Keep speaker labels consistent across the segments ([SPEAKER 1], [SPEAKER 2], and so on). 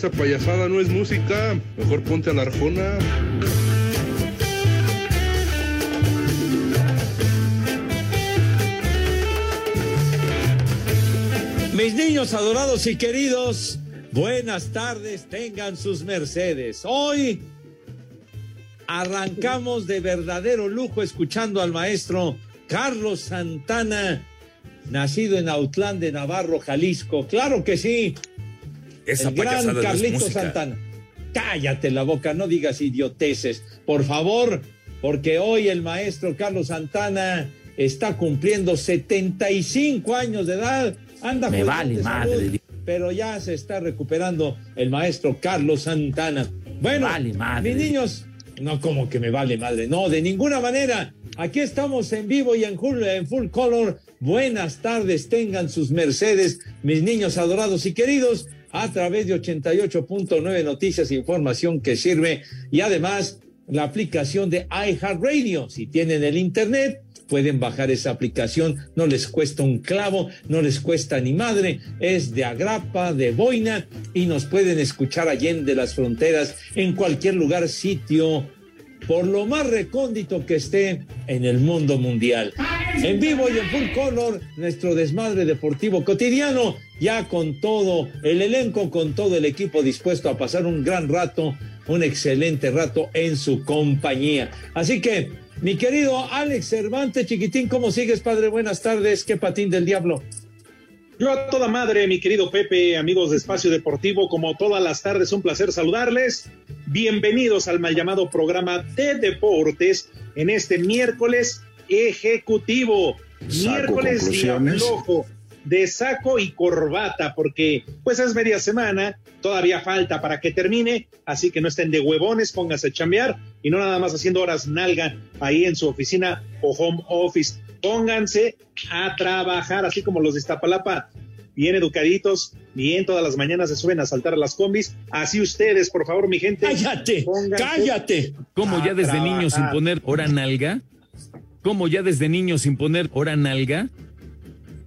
[SPEAKER 1] Esa payasada no es música. Mejor ponte a la arjona.
[SPEAKER 2] Mis niños adorados y queridos, buenas tardes, tengan sus mercedes. Hoy arrancamos de verdadero lujo escuchando al maestro Carlos Santana, nacido en Autlán de Navarro, Jalisco. Claro que sí.
[SPEAKER 3] Esa
[SPEAKER 2] el gran
[SPEAKER 3] no
[SPEAKER 2] Carlito. Santana. Cállate la boca, no digas idioteces, por favor, porque hoy el maestro Carlos Santana está cumpliendo 75 años de edad. Anda
[SPEAKER 4] Me vale
[SPEAKER 2] de
[SPEAKER 4] madre.
[SPEAKER 2] salud, pero ya se está recuperando el maestro Carlos Santana. Bueno,
[SPEAKER 4] vale madre.
[SPEAKER 2] mis niños, no como que me vale madre, no, de ninguna manera. Aquí estamos en vivo y en full, en full color. Buenas tardes, tengan sus mercedes, mis niños adorados y queridos, a través de 88.9 Noticias, información que sirve y además la aplicación de iHeartRadio. Si tienen el internet, pueden bajar esa aplicación, no les cuesta un clavo, no les cuesta ni madre, es de agrapa, de boina y nos pueden escuchar allende las fronteras en cualquier lugar, sitio, por lo más recóndito que esté en el mundo mundial. En vivo y en full color, nuestro desmadre deportivo cotidiano, ya con todo el elenco, con todo el equipo dispuesto a pasar un gran rato, un excelente rato en su compañía. Así que, mi querido Alex Cervantes, chiquitín, ¿cómo sigues, padre? Buenas tardes, qué patín del diablo.
[SPEAKER 5] Yo a toda madre, mi querido Pepe, amigos de Espacio Deportivo, como todas las tardes, un placer saludarles. Bienvenidos al mal llamado programa de deportes en este miércoles ejecutivo.
[SPEAKER 6] Saco
[SPEAKER 5] miércoles flojo de saco y corbata, porque pues es media semana, todavía falta para que termine, así que no estén de huevones, pónganse a chambear y no nada más haciendo horas nalga ahí en su oficina o home office. Pónganse a trabajar, así como los de Iztapalapa, bien educaditos, bien todas las mañanas se suben a saltar a las combis. Así ustedes, por favor, mi gente.
[SPEAKER 2] Cállate, cállate.
[SPEAKER 4] ¿Cómo ya desde niño sin poner hora nalga? ¿Cómo ya desde niño sin poner hora nalga?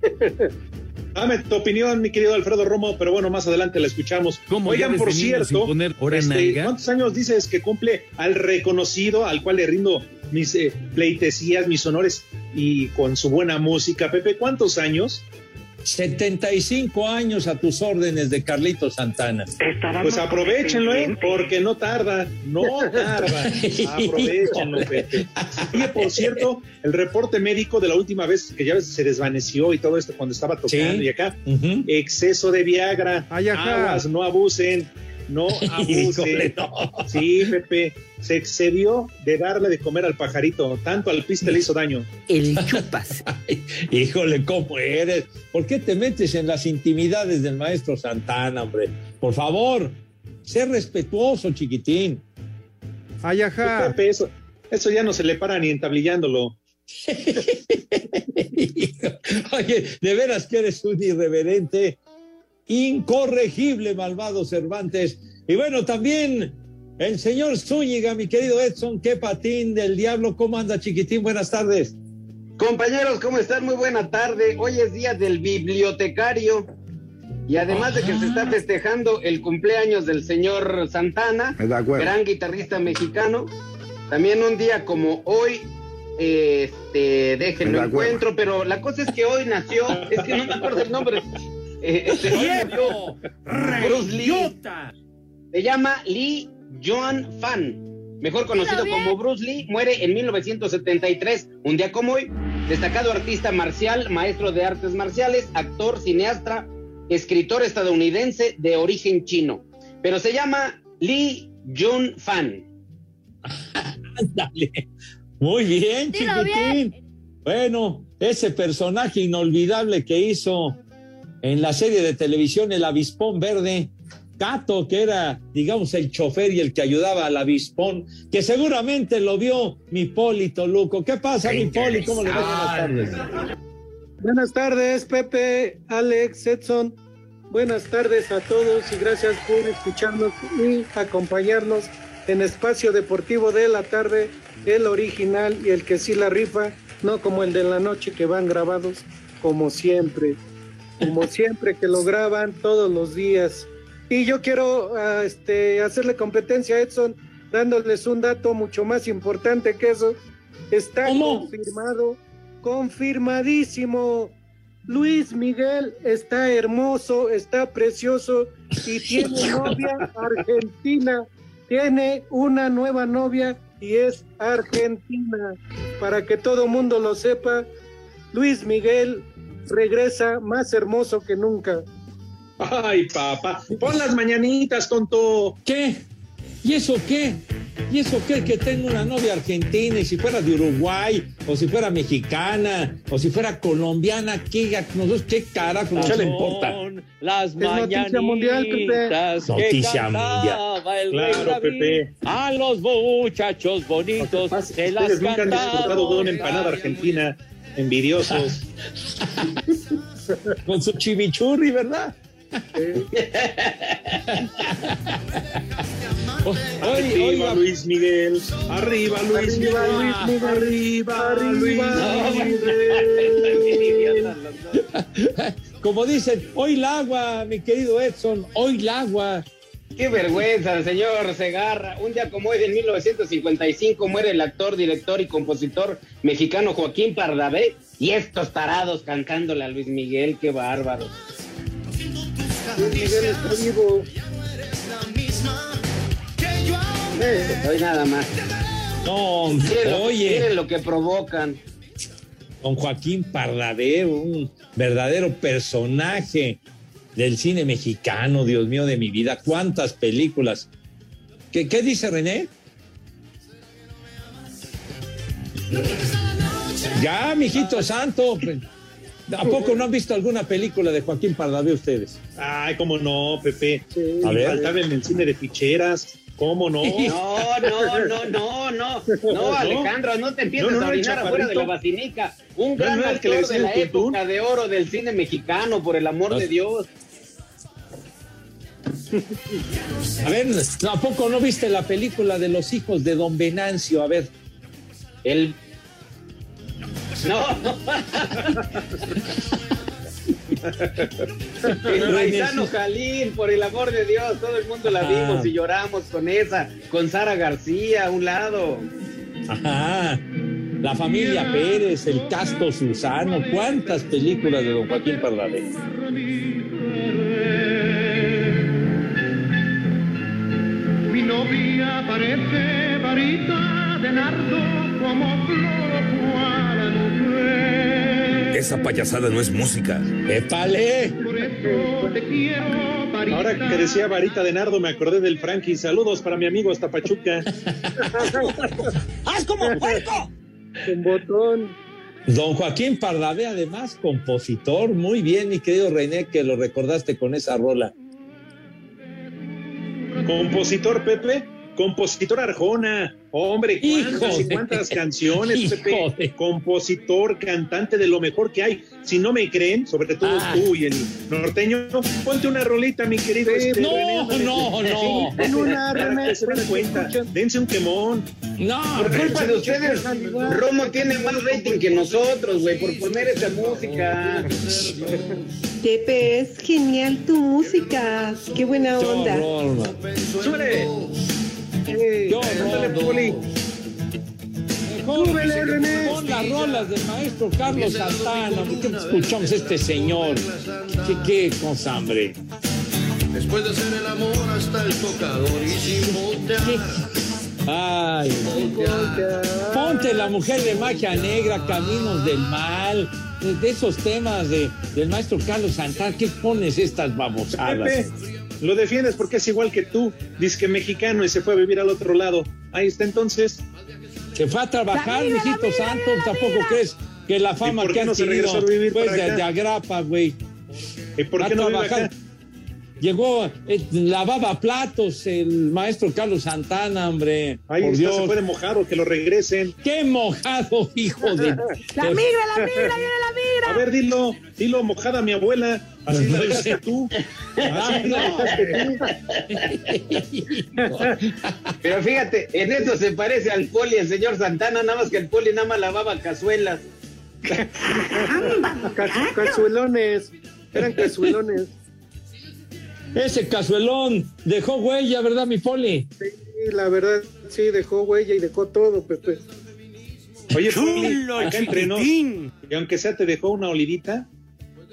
[SPEAKER 5] Dame tu opinión, mi querido Alfredo Romo, pero bueno, más adelante la escuchamos.
[SPEAKER 4] ¿Cómo
[SPEAKER 5] Oigan, por cierto, este? ¿cuántos años dices que cumple al reconocido, al cual le rindo mis eh, pleitesías, mis honores y con su buena música? Pepe, ¿cuántos años?
[SPEAKER 2] 75 años a tus órdenes de Carlito Santana.
[SPEAKER 5] Pues aprovechenlo, ¿eh? Porque no tarda, no tarda. Aprovechenlo, Pepe. Oye, por cierto, el reporte médico de la última vez que ya se desvaneció y todo esto cuando estaba tocando
[SPEAKER 2] Sí.
[SPEAKER 5] y acá, exceso de Viagra.
[SPEAKER 1] Ay.
[SPEAKER 5] Aguas, no abusen, no
[SPEAKER 2] no.
[SPEAKER 5] Sí, Pepe, se excedió de darle de comer al pajarito, tanto al piste le hizo daño.
[SPEAKER 4] El chupas.
[SPEAKER 2] Híjole, ¿cómo eres? ¿Por qué te metes en las intimidades del maestro Santana, hombre? Por favor, sé respetuoso, chiquitín.
[SPEAKER 1] Ay, ajá.
[SPEAKER 5] Pepe, eso, eso ya no se le para ni entablillándolo.
[SPEAKER 2] Oye, de veras que eres un irreverente, incorregible, malvado Cervantes. Y bueno, también el señor Zúñiga, mi querido Edson, qué patín del diablo. ¿Cómo anda, chiquitín? Buenas tardes.
[SPEAKER 7] Compañeros, ¿cómo están? Muy buena tarde. Hoy es día del bibliotecario.
[SPEAKER 6] Y además de que se está festejando el cumpleaños del señor Santana, gran guitarrista mexicano, también un día como hoy, este, déjenlo encuentro, pero la cosa es que hoy nació, es que no me acuerdo el nombre. Eh, este, Bruce Lee. Se llama Lee Joan Fan, mejor conocido como Bruce Lee, muere en 1973, un día como hoy. Destacado artista marcial, maestro de artes marciales, actor, cineasta, escritor estadounidense de origen chino. Pero se llama Lee Jun Fan.
[SPEAKER 2] Ándale. Muy bien,
[SPEAKER 8] Dilo
[SPEAKER 2] chiquitín. Bueno, ese personaje inolvidable que hizo en la serie de televisión El Avispón Verde, Cato, que era, digamos, el chofer y el que ayudaba al avispón, que seguramente lo vio mi Polito Luco. ¿Qué pasa, mi Poli? ¿Cómo le va? Buenas tardes.
[SPEAKER 7] Buenas tardes, Pepe, Alex, Edson. Buenas tardes a todos y gracias por escucharnos y acompañarnos en Espacio Deportivo de la tarde, el original y el que sí la rifa, no como el de la noche que van grabados como siempre, como siempre que lo graban todos los días. Y yo quiero ah, este, hacerle competencia a Edson dándoles un dato mucho más importante que eso. Está
[SPEAKER 2] ¿Cómo?
[SPEAKER 7] confirmado, confirmadísimo. Luis Miguel está hermoso, está precioso y tiene novia argentina. Tiene una nueva novia y es argentina. Para que todo mundo lo sepa, Luis Miguel regresa más hermoso que nunca.
[SPEAKER 5] Ay, papá. Pon las mañanitas, tonto.
[SPEAKER 2] ¿Qué? ¿Y eso qué? ¿Y eso qué? Que tengo una novia argentina y si fuera de Uruguay, o si fuera mexicana, o si fuera colombiana, ¿qué, nosotros, qué carajo nos le importa?
[SPEAKER 9] Las
[SPEAKER 7] Es noticia mundial, Pepe.
[SPEAKER 9] mañanitas que
[SPEAKER 2] Noticia
[SPEAKER 9] cantaba el rey
[SPEAKER 5] Claro,
[SPEAKER 9] David
[SPEAKER 5] Pepe.
[SPEAKER 9] A los muchachos bonitos se las
[SPEAKER 5] de una
[SPEAKER 9] cantaba.
[SPEAKER 5] empanada argentina. Envidiosos.
[SPEAKER 2] Con su chimichurri, ¿verdad?
[SPEAKER 5] Arriba
[SPEAKER 2] oiga,
[SPEAKER 5] Luis Miguel. Arriba Luis Miguel.
[SPEAKER 7] Luis Miguel.
[SPEAKER 5] Arriba
[SPEAKER 7] Arriba,
[SPEAKER 5] Luis
[SPEAKER 7] Miguel.
[SPEAKER 2] como dicen, hoy el agua, mi querido Edson, hoy el agua.
[SPEAKER 6] Qué vergüenza, señor Segarra. Un día como hoy, en 1955, muere el actor, director y compositor mexicano Joaquín Pardavé. Y estos tarados cantándole a Luis Miguel, qué bárbaro.
[SPEAKER 7] Luis Miguel está vivo.
[SPEAKER 6] Hoy nada más.
[SPEAKER 2] No,
[SPEAKER 6] Miren lo,
[SPEAKER 2] oye,
[SPEAKER 6] miren lo que provocan.
[SPEAKER 2] con Joaquín Pardavé, un verdadero personaje del cine mexicano, Dios mío de mi vida, cuántas películas. ¿Qué, qué dice René? Ya, mijito santo. ¿A poco no han visto alguna película de Joaquín Pardavé ustedes?
[SPEAKER 5] Ay, cómo no, Pepe.
[SPEAKER 7] Sí.
[SPEAKER 2] A ver.
[SPEAKER 5] faltaba en el cine de ficheras. ¿Cómo no?
[SPEAKER 6] No, no, no, no, no, no, Alejandro, no te empieces
[SPEAKER 5] No, no,
[SPEAKER 6] a orinar afuera de la basinica. Un gran
[SPEAKER 5] que
[SPEAKER 6] actor de la época de oro del cine mexicano, por el amor de Dios.
[SPEAKER 2] A ver, ¿a poco no viste la película de los hijos de Don Venancio? A ver.
[SPEAKER 6] El. No. El paisano Jalín, por el amor de Dios, todo el mundo la vimos y lloramos con esa, con Sara García a un lado.
[SPEAKER 2] Ajá. La familia Pérez, el casto Susano, cuántas películas de Don Joaquín Pardavé.
[SPEAKER 7] Novia parece varita de nardo como flor a mujer.
[SPEAKER 3] Esa payasada no es música.
[SPEAKER 2] ¡Épale!
[SPEAKER 7] Por eso te quiero, varita.
[SPEAKER 5] Ahora que decía varita de nardo, me acordé del Frankie. Saludos para mi amigo hasta Pachuca.
[SPEAKER 9] ¡Haz como puerco!
[SPEAKER 7] Con botón.
[SPEAKER 2] Don Joaquín Pardavé, además, compositor. Muy bien, mi querido René, que lo recordaste con esa rola.
[SPEAKER 5] Compositor Pepe. Compositor Arjona, hombre, cuántas y cuántas canciones, Pepe, compositor, cantante de lo mejor que hay. Si no me creen, sobre todo
[SPEAKER 2] Ah.
[SPEAKER 5] tú y el norteño, ponte una rolita, mi querido. este,
[SPEAKER 2] no,
[SPEAKER 5] René Ándale.
[SPEAKER 2] no, no.
[SPEAKER 5] Sí,
[SPEAKER 7] En una, René,
[SPEAKER 5] se cuenta, dense un quemón.
[SPEAKER 2] No,
[SPEAKER 6] Por culpa de ustedes, Romo tiene más rating que nosotros, güey, por poner esa música.
[SPEAKER 10] Pepe, es genial tu música. Qué buena onda.
[SPEAKER 5] ¡Súbele!
[SPEAKER 7] Eh.
[SPEAKER 2] Mejor
[SPEAKER 7] Súbele, René.
[SPEAKER 2] pon las rolas del maestro Carlos Santana. ¿Por qué escuchamos a este señor? ¿Qué, qué cosa, hombre?
[SPEAKER 11] Después de hacer el amor hasta el tocador y sin voltear.
[SPEAKER 2] Ay, ponte la mujer de magia negra, caminos del mal, de, de esos temas de, del maestro Carlos Santana. ¿Qué pones estas babosadas?
[SPEAKER 5] Pepe, lo defiendes porque es igual que tú. Dice que mexicano y se fue a vivir al otro lado. Ahí está entonces.
[SPEAKER 2] Se fue a trabajar, mijito santo. ¿Tampoco crees que la fama
[SPEAKER 5] ¿Y por
[SPEAKER 2] que
[SPEAKER 5] se
[SPEAKER 2] tenido
[SPEAKER 5] regresó a vivir
[SPEAKER 2] pues, de, agrapa, güey?
[SPEAKER 5] ¿Y por qué
[SPEAKER 2] a
[SPEAKER 5] no vive
[SPEAKER 2] trabajar.
[SPEAKER 5] acá?
[SPEAKER 2] Llegó, eh, lavaba platos el maestro Carlos Santana, hombre.
[SPEAKER 5] Ahí
[SPEAKER 2] por Dios.
[SPEAKER 5] se puede mojar o que lo regresen.
[SPEAKER 2] ¡Qué mojado, hijo de...
[SPEAKER 10] La migra, la migra, viene la migra.
[SPEAKER 5] A ver, dilo, dilo mojada mi abuela. Así la dejaste tú. Así la dejaste tú.
[SPEAKER 6] Pero fíjate, en eso se parece al poli, el señor Santana, nada más que el poli nada más lavaba cazuelas.
[SPEAKER 7] Cazu- Cazuelones. Eran cazuelones.
[SPEAKER 2] Ese cazuelón dejó huella, ¿verdad, mi poli?
[SPEAKER 7] Sí, la verdad, sí, dejó huella y dejó todo, Pepe.
[SPEAKER 5] Oye, Poli, acá entre nos, y aunque sea te dejó una olidita.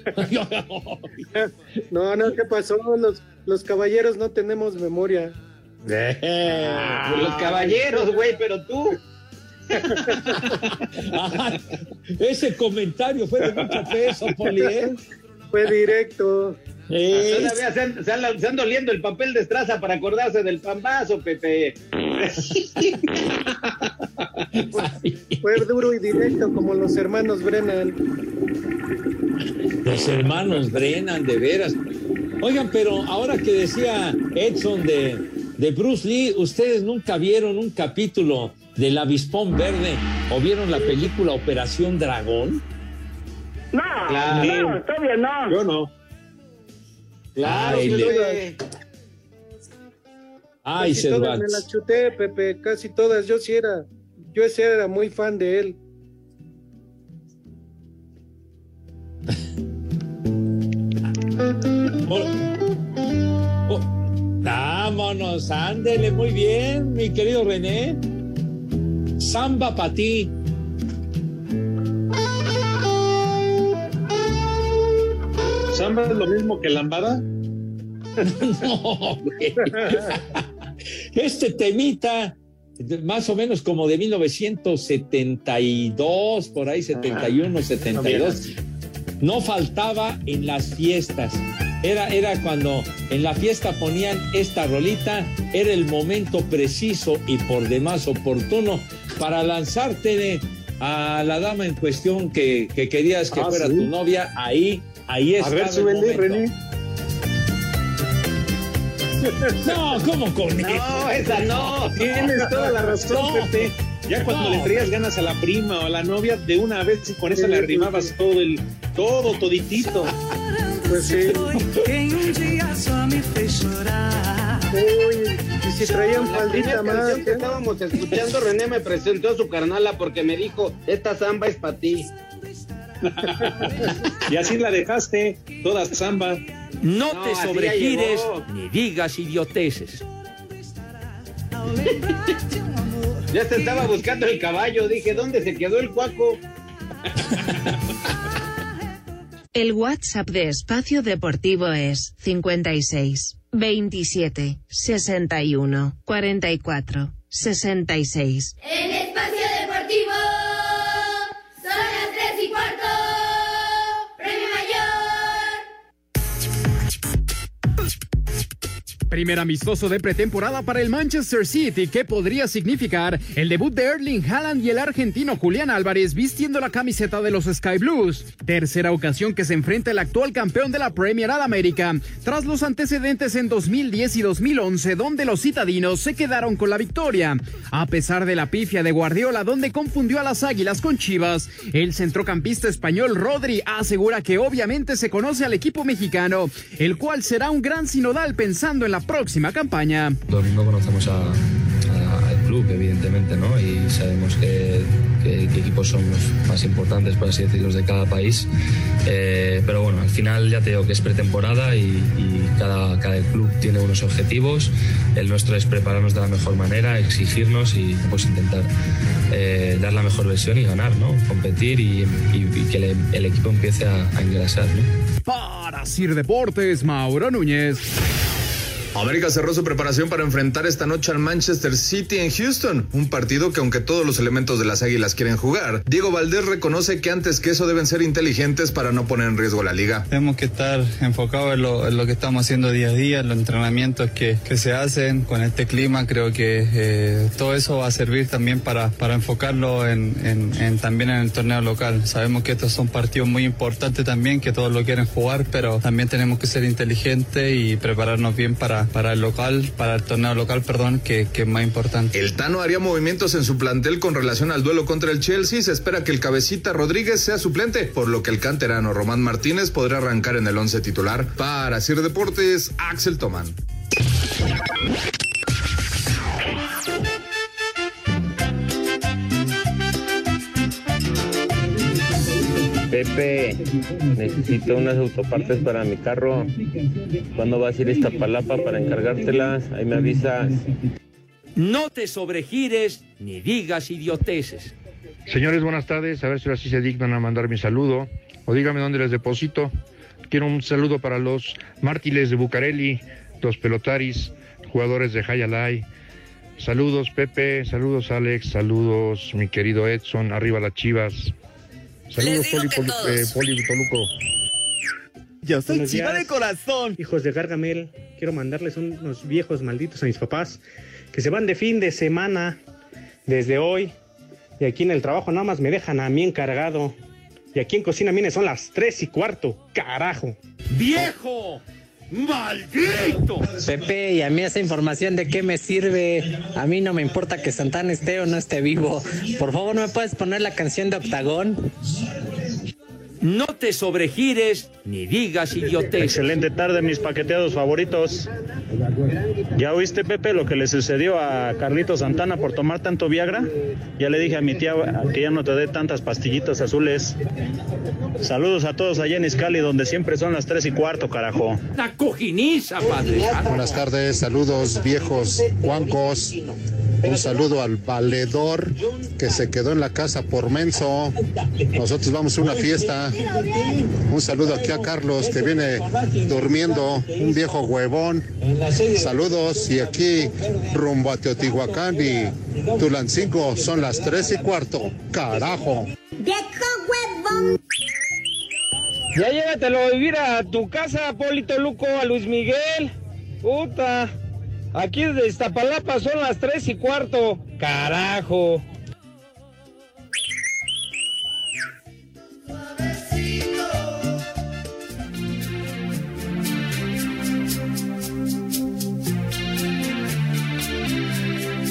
[SPEAKER 7] No, no, ¿qué pasó? Los, los caballeros no tenemos memoria.
[SPEAKER 6] Pues los caballeros, güey, pero tú.
[SPEAKER 2] Ajá. Ese comentario fue de mucho peso, Poli, ¿eh?
[SPEAKER 7] Fue directo.
[SPEAKER 6] Todavía se, han- se anda- se anda oliendo el papel de estraza para acordarse del pambazo, Pepe.
[SPEAKER 7] Fue duro y directo como los hermanos Brennan.
[SPEAKER 2] Los hermanos Brennan, de veras. Oigan, pero ahora que decía Edson de, de Bruce Lee, ¿ustedes nunca vieron un capítulo del Avispón Verde o vieron la película Operación Dragón?
[SPEAKER 9] No,
[SPEAKER 6] Claro.
[SPEAKER 9] no, todavía no.
[SPEAKER 5] Yo no.
[SPEAKER 6] Claro,
[SPEAKER 2] Ay, le-. Ay,
[SPEAKER 7] Casi todas me las chuté, Pepe, casi todas. Yo sí era, yo sí era muy fan de él.
[SPEAKER 2] Oh, oh, Vámonos, ándele muy bien, mi querido René. Samba para ti.
[SPEAKER 5] ¿Samba es lo mismo que lambada?
[SPEAKER 2] No, güey. Este temita, más o menos como de 1972, por ahí 71, 72, no faltaba en las fiestas. Era, era cuando en la fiesta ponían esta rolita, era el momento preciso y por demás oportuno para lanzarte a la dama en cuestión que, que querías que
[SPEAKER 5] Ah,
[SPEAKER 2] fuera
[SPEAKER 5] ¿sí?
[SPEAKER 2] tu novia. Ahí, ahí
[SPEAKER 5] A
[SPEAKER 2] estaba
[SPEAKER 5] ver,
[SPEAKER 2] el
[SPEAKER 5] súbele. René.
[SPEAKER 2] No, ¿cómo con eso?
[SPEAKER 6] No, esa no.
[SPEAKER 5] Tienes toda la razón,
[SPEAKER 2] No.
[SPEAKER 5] Pepe. Ya cuando
[SPEAKER 2] No.
[SPEAKER 5] le traías ganas a la prima o a la novia, de una vez y con eso le arrimabas todo el, todo, toditito.
[SPEAKER 7] Pues sí. Uy, y si traían faldita más.
[SPEAKER 6] estábamos escuchando, René me presentó a su carnala porque me dijo, esta samba es para ti.
[SPEAKER 5] Y así la dejaste, toda samba.
[SPEAKER 9] No,
[SPEAKER 6] No,
[SPEAKER 9] te sobregires ni digas idioteces.
[SPEAKER 6] Ya te estaba buscando el caballo, dije, ¿dónde se quedó el cuaco?
[SPEAKER 12] El WhatsApp de Espacio Deportivo es 56 27 61 44 66.
[SPEAKER 8] En Espacio
[SPEAKER 13] Primer amistoso de pretemporada para el Manchester City que podría significar el debut de Erling Haaland y el argentino Julián Álvarez vistiendo la camiseta de los Sky Blues. Tercera ocasión que se enfrenta el actual campeón de la Premier al América, tras los antecedentes en 2010 y 2011 donde los citadinos se quedaron con la victoria. A pesar de la pifia de Guardiola donde confundió a las Águilas con Chivas, el centrocampista español Rodri asegura que obviamente se conoce al equipo mexicano, el cual será un gran sinodal pensando en la próxima campaña.
[SPEAKER 14] Domingo conocemos a, a- al club, evidentemente, ¿no? Y sabemos que, que- qué equipos son los más importantes, por así decirlo, de cada país. Eh, pero bueno, al final ya te digo que es pretemporada y, y cada, cada club tiene unos objetivos. El nuestro es prepararnos de la mejor manera, exigirnos y pues intentar eh, dar la mejor versión y ganar, ¿no? Competir y, y- y que el, el equipo empiece a, a engrasar, ¿no?
[SPEAKER 13] Para Sir Deportes, Mauro Núñez.
[SPEAKER 15] América cerró su preparación para enfrentar esta noche al Manchester City en Houston, un partido que aunque todos los elementos de las Águilas quieren jugar, Diego Valdés reconoce que antes que eso deben ser inteligentes para no poner en riesgo la liga.
[SPEAKER 16] Tenemos que estar enfocados en lo, que estamos haciendo día a día, en los entrenamientos que, se hacen con este clima. Creo que eh, todo eso va a servir también para, enfocarlo en, en- en- también en el torneo local. Sabemos que estos son partidos muy importantes también, que todos lo quieren jugar, pero también tenemos que ser inteligentes y prepararnos bien para, para el local, para el torneo local, perdón, que, que es más importante.
[SPEAKER 15] El Tano haría movimientos en su plantel con relación al duelo contra el Chelsea. Se espera que el cabecita Rodríguez sea suplente, por lo que el canterano Román Martínez podrá arrancar en el once titular. Para Sir Deportes, Axel Toman.
[SPEAKER 17] Pepe, necesito unas autopartes para mi carro. ¿Cuándo vas a ir a Iztapalapa para encargártelas? Ahí me avisas.
[SPEAKER 9] No te sobregires ni digas idioteces.
[SPEAKER 18] Señores, buenas tardes. A ver si ahora sí se dignan a mandar mi saludo. O dígame dónde les deposito. Quiero un saludo para los mártires de Bucareli, los pelotaris, jugadores de Hayalay. Saludos, Pepe. Saludos, Alex. Saludos, mi querido Edson. Arriba las chivas. Saludos, Poli, Poli, eh, Poli Toluco.
[SPEAKER 19] Yo soy
[SPEAKER 20] Buenos
[SPEAKER 19] chiva
[SPEAKER 20] días.
[SPEAKER 19] de corazón.
[SPEAKER 20] Hijos de Gargamel, quiero mandarles unos viejos malditos a mis papás que se van de fin de semana desde hoy. Y aquí en el trabajo nada más me dejan a mí encargado. Y aquí en cocina, mire, son las tres y cuarto. Carajo.
[SPEAKER 9] ¡Viejo! ¡Maldito!
[SPEAKER 21] Pepe, y a mí esa información de qué me sirve. A mí no me importa que Santana esté o no esté vivo. Por favor, ¿no me puedes poner la canción de Octagón?
[SPEAKER 9] No te sobregires ni digas idioteces.
[SPEAKER 20] Excelente tarde, mis paqueteados favoritos. ¿Ya oíste, Pepe, lo que le sucedió a Carlito Santana por tomar tanto Viagra? Ya le dije a mi tía que ya no te dé tantas pastillitas azules. Saludos a todos allá en Iscali, donde siempre son las tres y cuarto, carajo.
[SPEAKER 9] Una cojiniza, padre.
[SPEAKER 22] Buenas tardes, saludos viejos Juancos. Un saludo al valedor que se quedó en la casa por menso. Nosotros vamos a una fiesta. Un saludo aquí a Carlos que viene durmiendo, un viejo huevón. Saludos y aquí rumbo a Teotihuacán y Tulancingo son las tres y cuarto. Carajo.
[SPEAKER 19] Ya llévatelo a vivir a tu casa, Polito Luco, a Luis Miguel. Puta. Aquí desde Iztapalapa son las tres y cuarto. Carajo.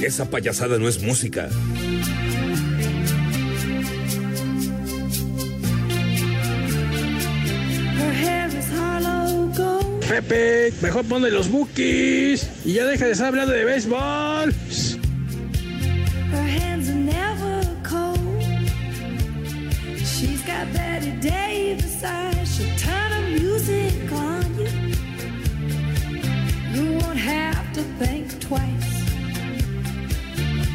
[SPEAKER 3] Esa payasada no es música.
[SPEAKER 19] Pepe, mejor ponle los bookies y ya deja de estar hablando de béisbol.
[SPEAKER 23] Her hands are never cold. She's got Davis eyes. She'll turn her music on you. You won't have to think twice.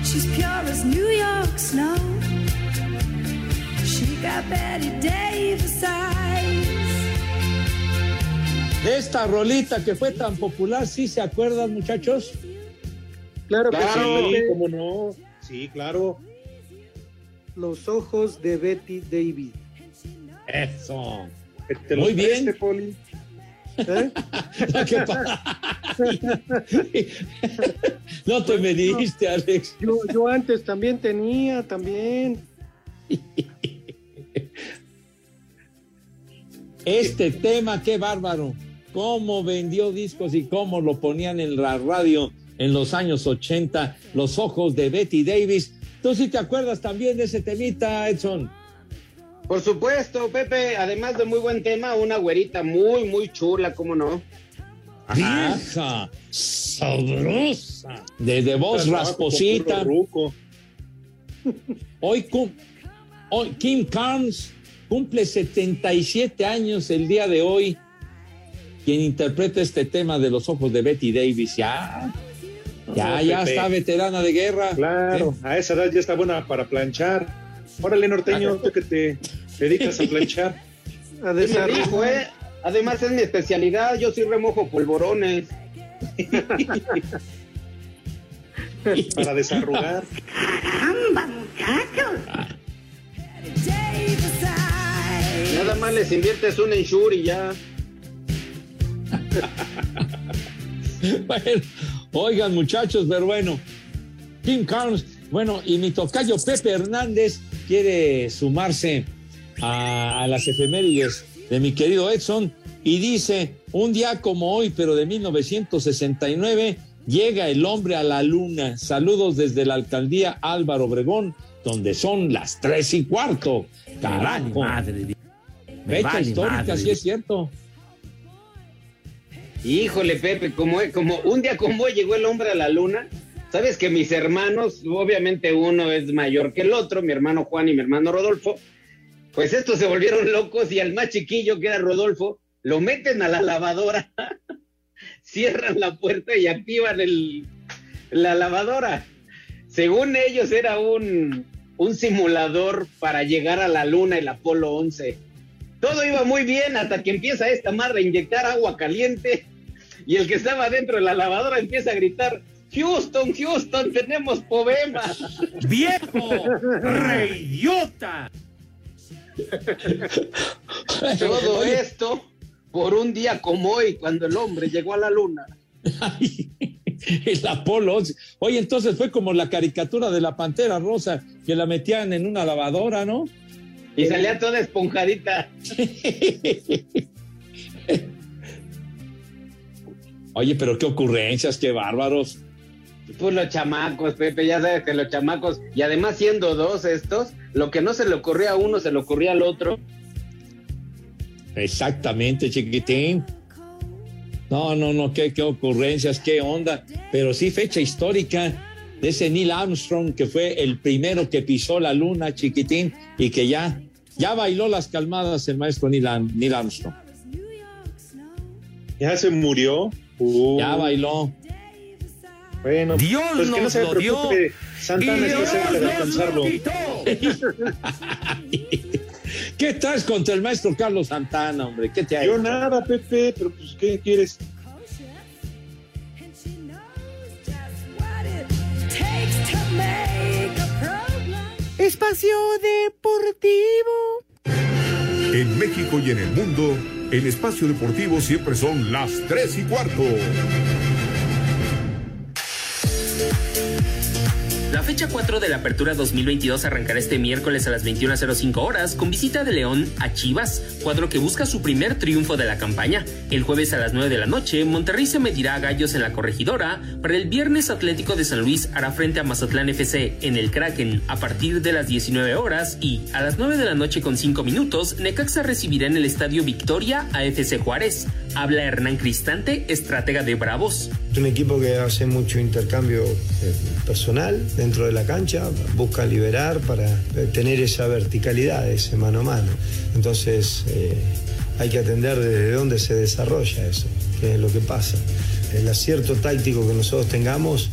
[SPEAKER 23] She's pure as New York snow. She got Betty Davis.
[SPEAKER 2] De esta rolita que fue tan popular, ¿sí se acuerdan, muchachos?
[SPEAKER 7] Claro que
[SPEAKER 5] Claro,
[SPEAKER 7] sí.
[SPEAKER 5] cómo no. Sí, claro.
[SPEAKER 7] Los ojos de Betty Davis.
[SPEAKER 2] Eso. Muy bien.
[SPEAKER 5] preste, Poli.
[SPEAKER 7] ¿Eh?
[SPEAKER 2] No, ¿qué pasa? No te mediste, Alex.
[SPEAKER 7] Yo, yo antes también tenía, también.
[SPEAKER 2] Este tema, qué bárbaro. Cómo vendió discos y cómo lo ponían en la radio en los años 80, los ojos de Betty Davis. ¿Tú sí te acuerdas también de ese temita, Edson?
[SPEAKER 6] Por supuesto, Pepe, además de muy buen tema, una güerita muy, muy chula, ¿cómo no?
[SPEAKER 2] Vieja, sabrosa. De, de voz rasposita. Hoy, cum- hoy Kim Carnes cumple 77 años el día de hoy. Quien interpreta este tema de los ojos de Betty Davis, ya, ya,
[SPEAKER 5] No,
[SPEAKER 2] ya está veterana de guerra.
[SPEAKER 5] Claro, a esa edad ya está buena para planchar. Órale, norteño, tú que te dedicas a planchar.
[SPEAKER 7] A
[SPEAKER 6] dijo, ¿eh? Además es mi especialidad, yo sí remojo polvorones.
[SPEAKER 5] Para desarrugar.
[SPEAKER 6] Nada más les inviertes un ensure y ya.
[SPEAKER 2] Bueno, oigan, muchachos, pero bueno, Kim Carnes, bueno, y mi tocayo Pepe Hernández quiere sumarse a, a las efemérides de mi querido Edson y dice, un día como hoy, pero de 1969, llega el hombre a la luna. Saludos desde la alcaldía Álvaro Obregón, donde son las tres y cuarto. Carajo.
[SPEAKER 9] madre.
[SPEAKER 2] Fecha
[SPEAKER 9] vale
[SPEAKER 2] histórica,
[SPEAKER 9] madre.
[SPEAKER 2] sí es cierto.
[SPEAKER 6] Híjole, Pepe, como, como un día como hoy llegó el hombre a la luna. Sabes que mis hermanos, obviamente uno es mayor que el otro, mi hermano Juan y mi hermano Rodolfo, pues estos se volvieron locos y al más chiquillo que era Rodolfo, lo meten a la lavadora, cierran la puerta y activan el, la lavadora. Según ellos era un, un simulador para llegar a la luna, el Apolo 11. Todo iba muy bien hasta que empieza esta madre a inyectar agua caliente y el que estaba dentro de la lavadora empieza a gritar, Houston, Houston, tenemos problema.
[SPEAKER 9] ¡Viejo! ¡Reidiota!
[SPEAKER 6] Todo esto por un día como hoy, cuando el hombre llegó a la luna.
[SPEAKER 2] El Apolo 11. Oye, entonces fue como la caricatura de la pantera rosa que la metían en una lavadora, ¿no?
[SPEAKER 6] Y salía toda esponjadita.
[SPEAKER 2] Oye, pero qué ocurrencias, qué bárbaros.
[SPEAKER 6] Pues los chamacos, Pepe, ya sabes que los chamacos, y además siendo dos estos, lo que no se le ocurría a uno se le ocurría al otro.
[SPEAKER 2] Exactamente, chiquitín. No, no, no, qué, qué ocurrencias, qué onda. Pero sí, fecha histórica de ese Neil Armstrong que fue el primero que pisó la luna, chiquitín, y que ya, ya bailó las calmadas el maestro Neil, Neil Armstrong.
[SPEAKER 5] Ya se murió. Uh,
[SPEAKER 2] Ya bailó.
[SPEAKER 5] Bueno,
[SPEAKER 9] Dios
[SPEAKER 5] pues que no
[SPEAKER 9] nos
[SPEAKER 5] se
[SPEAKER 9] lo
[SPEAKER 5] preocupe.
[SPEAKER 9] dio.
[SPEAKER 5] Santana
[SPEAKER 9] Dios nos
[SPEAKER 5] alcanzarlo.
[SPEAKER 9] lo quitó.
[SPEAKER 2] ¿Qué traes contra el maestro Carlos Santana, hombre? ¿Qué te ha
[SPEAKER 5] Yo
[SPEAKER 2] hecho?
[SPEAKER 5] nada, Pepe, pero pues, ¿qué quieres?
[SPEAKER 24] Espacio Deportivo.
[SPEAKER 25] En México y en el mundo, en espacio deportivo siempre son las 3 y cuarto.
[SPEAKER 26] La fecha 4 de la Apertura 2022 arrancará este miércoles a las 21.05 horas con visita de León a Chivas, cuadro que busca su primer triunfo de la campaña. El jueves a las 9 de la noche, Monterrey se medirá a Gallos en la corregidora. Para el viernes, Atlético de San Luis hará frente a Mazatlán FC en el Kraken a partir de las 19 horas y a las 9 de la noche con 5 minutos, Necaxa recibirá en el Estadio Victoria a FC Juárez. Habla Hernán Cristante, estratega de Bravos.
[SPEAKER 27] Un equipo que hace mucho intercambio eh, personal dentro de la cancha, busca liberar para tener esa verticalidad, ese mano a mano. Entonces eh, hay que atender desde dónde se desarrolla eso, qué es lo que pasa. El acierto táctico que nosotros tengamos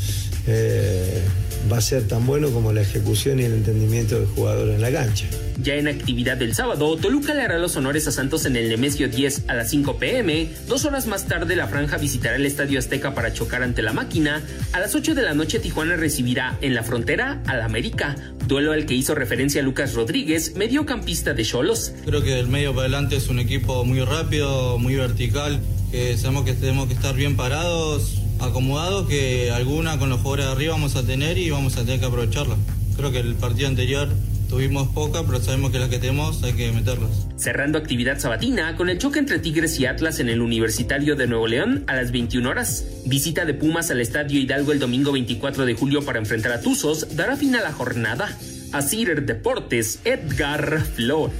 [SPEAKER 27] eh, va a ser tan bueno como la ejecución y el entendimiento del jugador en la cancha.
[SPEAKER 26] Ya en actividad del sábado, Toluca le hará los honores a Santos en el Nemesio 10 a las 5 pm. Dos horas más tarde, la Franja visitará el Estadio Azteca para chocar ante la máquina. A las 8 de la noche, Tijuana recibirá en la frontera al América. Duelo al que hizo referencia Lucas Rodríguez, mediocampista de Cholos.
[SPEAKER 28] Creo que del medio para adelante es un equipo muy rápido, muy vertical,
[SPEAKER 29] que sabemos que tenemos que estar bien parados, acomodados, que alguna con los jugadores de arriba vamos a tener y vamos a tener que aprovecharla. Creo que el partido anterior tuvimos poca, pero sabemos que las que tenemos hay que meterlas.
[SPEAKER 26] Cerrando actividad sabatina con el choque entre Tigres y Atlas en el Universitario de Nuevo León a las 21 horas. Visita de Pumas al Estadio Hidalgo el domingo 24 de julio para enfrentar a Tuzos dará fin a la jornada. A Cider Deportes, Edgar Flores.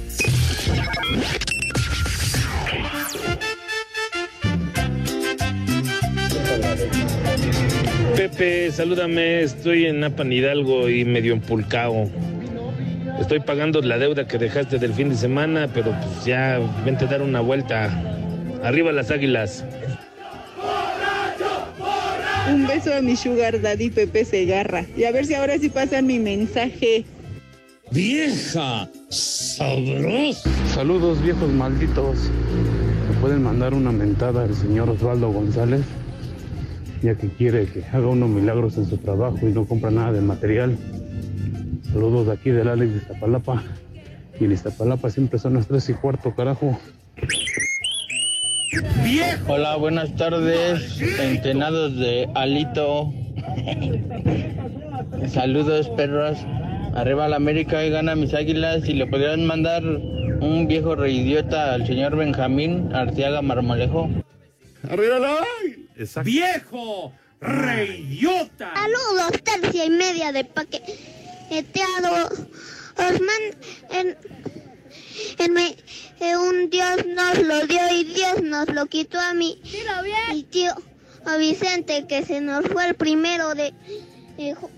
[SPEAKER 30] Pepe, salúdame, estoy en Napan Hidalgo y medio empulcado. Estoy pagando la deuda que dejaste del fin de semana, pero pues ya vente a dar una vuelta. Arriba las águilas.
[SPEAKER 28] Un beso a mi sugar daddy Pepe Segarra. Y a ver si ahora sí pasan mi mensaje.
[SPEAKER 2] ¡Vieja! ¡Sabrosa!
[SPEAKER 31] Saludos, viejos malditos. ¿Me pueden mandar una mentada al señor Osvaldo González? Ya que quiere que haga unos milagros en su trabajo y no compra nada de material. Saludos de aquí del Alex de Iztapalapa. Y en Iztapalapa siempre son las tres y cuarto, carajo.
[SPEAKER 19] Hola, buenas tardes, entrenados de Alito. Saludos, perros. Arriba la América y gana mis águilas. Y le podrían mandar un viejo reidiota al señor Benjamín Arteaga Marmolejo.
[SPEAKER 9] ¡Arriba la ¡Viejo! ¡Reyota!
[SPEAKER 32] Saludos, tercia y media de paqueteado. Osman, en, en me- eh, un Dios nos lo dio y Dios nos lo quitó a mí. Y tío, a Vicente, que se nos fue el primero de ju-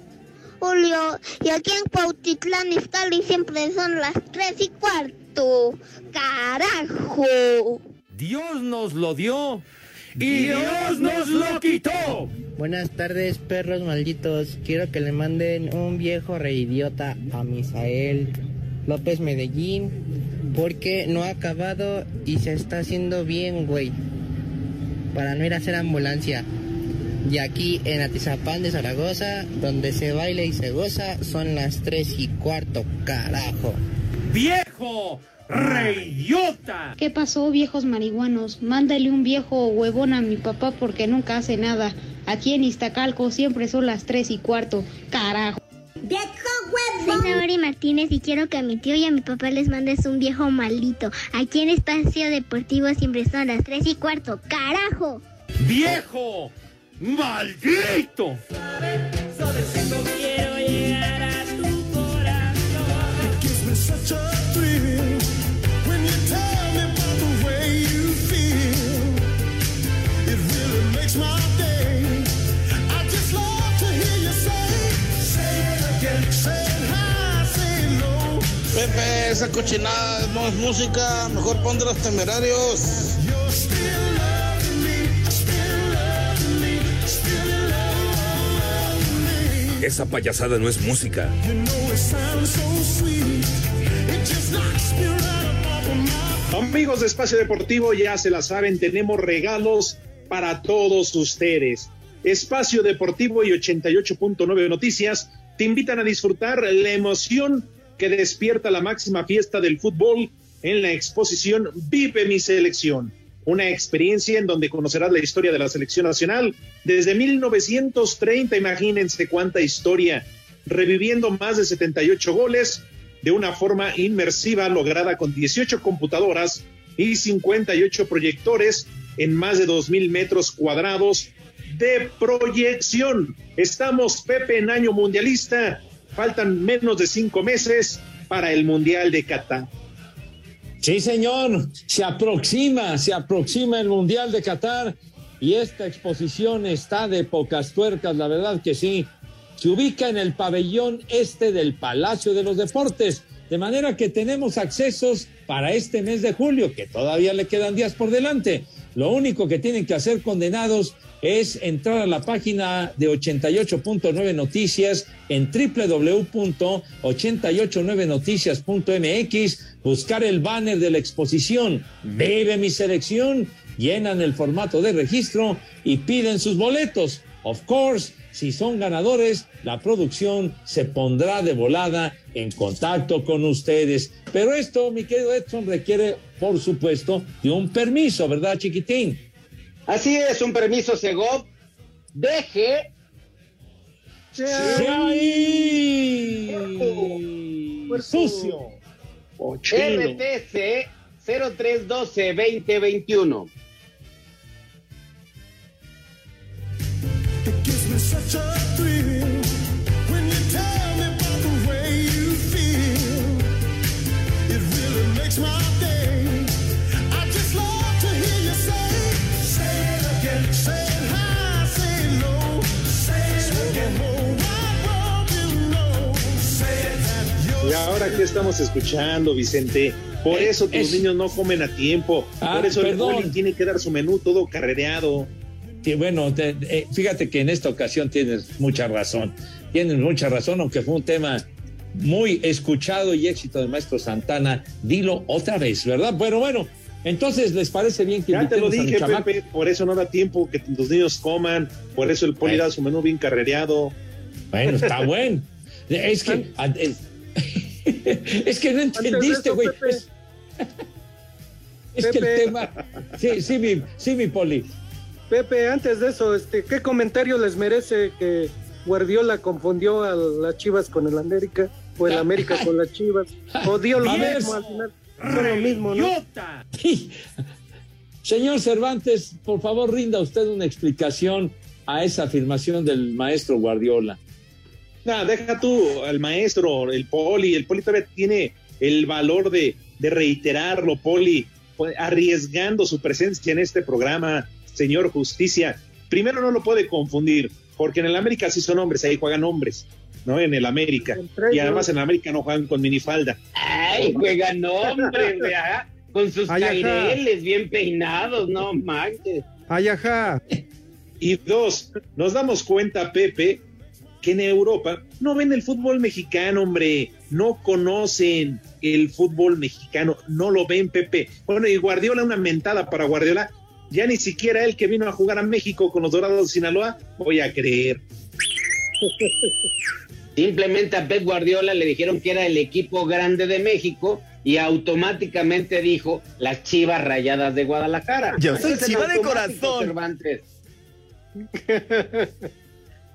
[SPEAKER 32] julio. Y aquí en Pautitlán Izcalli siempre son las tres y cuarto. ¡Carajo!
[SPEAKER 9] Dios nos lo dio y Dios nos lo quitó.
[SPEAKER 21] Buenas tardes, perros malditos. Quiero que le manden un viejo reidiota a Misael López Medellín porque no ha acabado y se está haciendo bien, güey. Para no ir a hacer ambulancia. Y aquí en Atizapán de Zaragoza, donde se baila y se goza, son las tres y cuarto, carajo.
[SPEAKER 9] ¡Viejo! ¡Reyota!
[SPEAKER 33] ¿Qué pasó, viejos marihuanos? Mándale un viejo huevón a mi papá porque nunca hace nada. Aquí en Iztacalco siempre son las tres y cuarto. Carajo.
[SPEAKER 32] Soy Nori Martínez y quiero que a mi tío y a mi papá les mandes un viejo maldito. Aquí en Espacio Deportivo siempre son las tres y cuarto. ¡Carajo!
[SPEAKER 9] ¡Viejo! ¡Maldito!
[SPEAKER 23] Quiero llegar a tu corazón.
[SPEAKER 34] Pepe, esa cochinada no es música, mejor pon de los temerarios.
[SPEAKER 3] Esa payasada no es música.
[SPEAKER 5] Amigos de Espacio Deportivo, ya se la saben, tenemos regalos para todos ustedes. Espacio Deportivo y 88.9 Noticias te invitan a disfrutar la emoción que despierta la máxima fiesta del fútbol en la exposición Vive mi selección. Una experiencia en donde conocerás la historia de la selección nacional desde 1930. Imagínense cuánta historia, reviviendo más de 78 goles de una forma inmersiva lograda con 18 computadoras y 58 proyectores en más de 2.000 metros cuadrados de proyección. Estamos, Pepe, en año mundialista. Faltan menos de cinco meses para el Mundial de Qatar.
[SPEAKER 2] Sí, señor, se aproxima, se aproxima el Mundial de Qatar y esta exposición está de pocas tuercas, la verdad que sí. Se ubica en el pabellón este del Palacio de los Deportes, de manera que tenemos accesos para este mes de julio, que todavía le quedan días por delante. Lo único que tienen que hacer condenados es entrar a la página de 88.9 Noticias en www.889noticias.mx, buscar el banner de la exposición Bebe mi selección, llenan el formato de registro y piden sus boletos. Of course, si son ganadores, la producción se pondrá de volada en contacto con ustedes. Pero esto, mi querido Edson, requiere, por supuesto, de un permiso, ¿verdad, chiquitín?
[SPEAKER 6] Así es, un permiso, Segov. Deje.
[SPEAKER 2] Se sí, Sucio.
[SPEAKER 6] RTC
[SPEAKER 5] 0312 2021. Que estamos escuchando, Vicente, por
[SPEAKER 2] Eh,
[SPEAKER 5] eso tus
[SPEAKER 2] es-
[SPEAKER 5] niños no comen a tiempo.
[SPEAKER 2] Ah,
[SPEAKER 5] por eso
[SPEAKER 2] perdón.
[SPEAKER 5] el bowling tiene que dar su menú todo carrereado.
[SPEAKER 2] Sí, bueno, te- eh, fíjate que en esta ocasión tienes mucha razón. Tienes mucha razón, aunque fue un tema muy escuchado y éxito del maestro Santana. Dilo otra vez, ¿verdad? Pero bueno, entonces, ¿les parece bien que
[SPEAKER 5] Ya te lo dije? Pepe, por eso no da tiempo que tus niños coman, por eso el poli
[SPEAKER 2] Bueno.
[SPEAKER 5] da su menú bien carrereado.
[SPEAKER 2] Bueno, está bueno. Es que, es, que no entendiste, güey. Es, es que el tema. Sí, sí, mi, sí, mi poli.
[SPEAKER 7] Pepe, antes de eso, este, ¿qué comentario les merece que Guardiola confundió a las Chivas con el América o el América con las Chivas? O dio lo
[SPEAKER 2] A ver.
[SPEAKER 7] mismo al final. Son lo mismo, ¿no?
[SPEAKER 2] Señor Cervantes, por favor, rinda usted una explicación a esa afirmación del maestro Guardiola.
[SPEAKER 5] Nada, deja tú al maestro, el poli, el poli todavía tiene el valor de, de reiterarlo, poli, pues, arriesgando su presencia en este programa, señor Justicia. Primero no lo puede confundir, porque en el América sí son hombres, ahí juegan hombres, ¿no? En el América. Y además en el América no juegan con minifalda.
[SPEAKER 6] Ay, juegan hombre, güey, ajá, con sus caireles bien peinados, no manches.
[SPEAKER 35] Ay, ajá.
[SPEAKER 5] Y dos, nos damos cuenta, Pepe, que en Europa no ven el fútbol mexicano, hombre, no conocen el fútbol mexicano, no lo ven, Pepe. Bueno, y Guardiola, una mentada para Guardiola, ya ni siquiera él que vino a jugar a México con los Dorados de Sinaloa, voy a creer.
[SPEAKER 6] Simplemente a Pep Guardiola le dijeron que era el equipo grande de México y automáticamente dijo las Chivas Rayadas de Guadalajara.
[SPEAKER 3] Yo soy chiva de corazón.